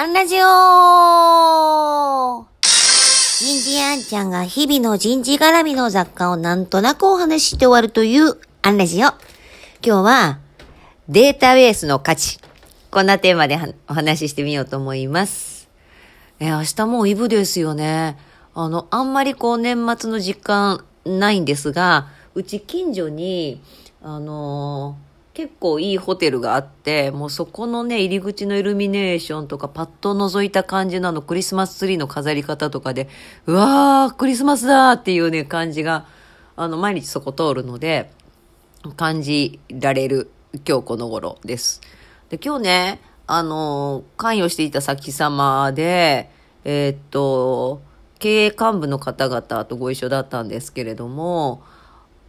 アンラジオ人事あんちゃんが日々の人事絡みの雑貨をなんとなくお話しして終わるというアンラジオ。今日はデータベースの価値。こんなテーマでお話ししてみようと思います。え、明日もうイブですよね。あの、あんまりこう年末の時間ないんですが、うち近所に、あのー結構いいホテルがあって、もうそこのね、入り口のイルミネーションとかパッと覗いた感じなの、クリスマスツリーの飾り方とかで、うわー、クリスマスだーっていうね、感じが、あの、毎日そこ通るので、感じられる今日この頃です。で、今日ね、あの、関与していた先様で、えー、っと、経営幹部の方々とご一緒だったんですけれども、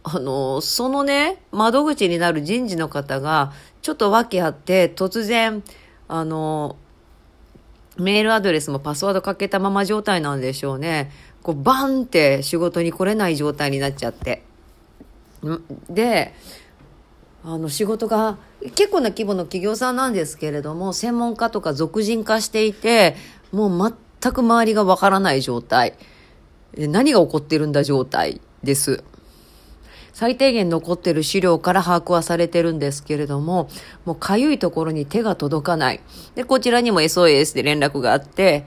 あの、そのね、窓口になる人事の方が、ちょっと訳あって、突然、あの、メールアドレスもパスワードかけたまま状態なんでしょうね。こう、バンって仕事に来れない状態になっちゃって。で、あの、仕事が結構な規模の企業さんなんですけれども、専門家とか俗人化していて、もう全く周りがわからない状態。何が起こってるんだ状態です。最低限残ってる資料から把握はされてるんですけれども、もうかゆいところに手が届かない。で、こちらにも SOS で連絡があって、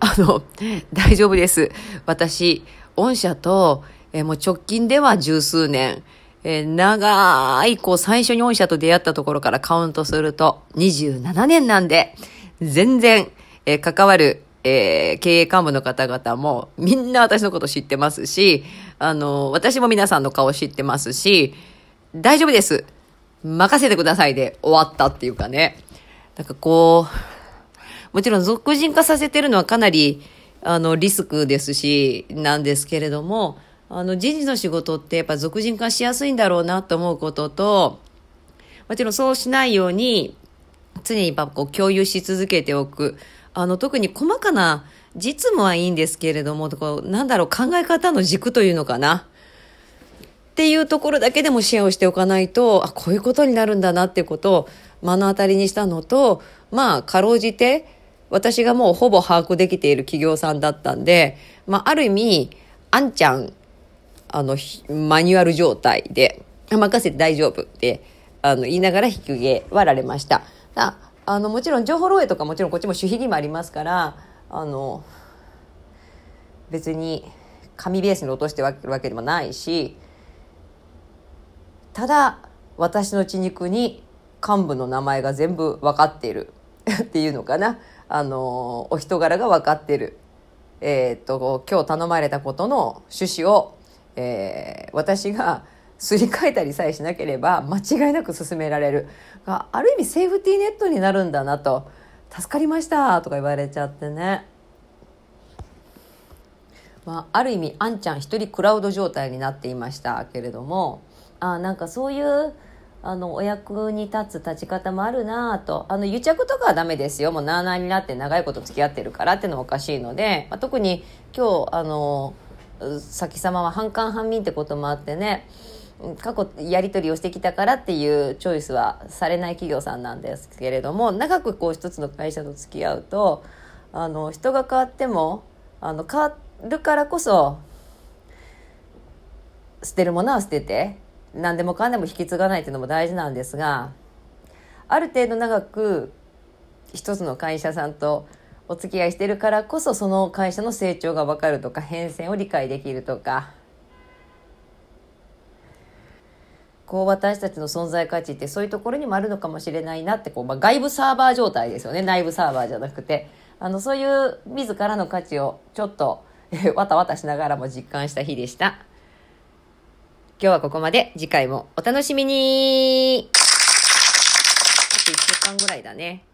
あの、大丈夫です。私、御社と、えもう直近では十数年、えー、長い、こう、最初に御社と出会ったところからカウントすると、27年なんで、全然、えー、関わるえー、経営幹部の方々もみんな私のこと知ってますし、あの、私も皆さんの顔知ってますし、大丈夫です。任せてくださいで終わったっていうかね。なんかこう、もちろん俗人化させてるのはかなり、あの、リスクですし、なんですけれども、あの、人事の仕事ってやっぱ俗人化しやすいんだろうなと思うことと、もちろんそうしないように、常にやっぱこう共有し続けておく。あの、特に細かな実務はいいんですけれども、こうなんだろう、考え方の軸というのかな。っていうところだけでもシェアをしておかないと、あ、こういうことになるんだなっていうことを目の当たりにしたのと、まあ、かろうじて、私がもうほぼ把握できている企業さんだったんで、まあ、ある意味、あんちゃん、あの、マニュアル状態で、任せて大丈夫って、あの、言いながら引き受けはられました。あのもちろん情報漏洩とかもちろんこっちも守秘義務ありますからあの別に紙ベースに落としてるわけでもないしただ私の血肉に幹部の名前が全部分かっている っていうのかな。あのお人柄が分かってる、えー、っと今日頼まれたことの趣旨を、えー、私がすり替えたりさえしなければ間違いなく進められる。ある意味セーフティーネットになるんだなと。助かりましたとか言われちゃってね、まあ、ある意味あんちゃん一人クラウド状態になっていましたけれども。あなんかそういうあのお役に立つ立ち方もあるなと。あの癒着とかはダメですよ。もうなあなあになって長いこと付き合ってるからっていうのはおかしいので、まあ、特に今日あの先様は半官半民ってこともあってね。過去やり取りをしてきたからっていうチョイスはされない企業さんなんですけれども長くこう一つの会社と付き合うとあの人が変わってもあの変わるからこそ捨てるものは捨てて何でもかんでも引き継がないっていうのも大事なんですがある程度長く一つの会社さんとお付き合いしてるからこそその会社の成長が分かるとか変遷を理解できるとかこう私たちの存在価値ってそういうところにもあるのかもしれないなってこう、まあ、外部サーバー状態ですよね。内部サーバーじゃなくて。あのそういう自らの価値をちょっと、わたわたしながらも実感した日でした。今日はここまで。次回もお楽しみに。あと1週間ぐらいだね。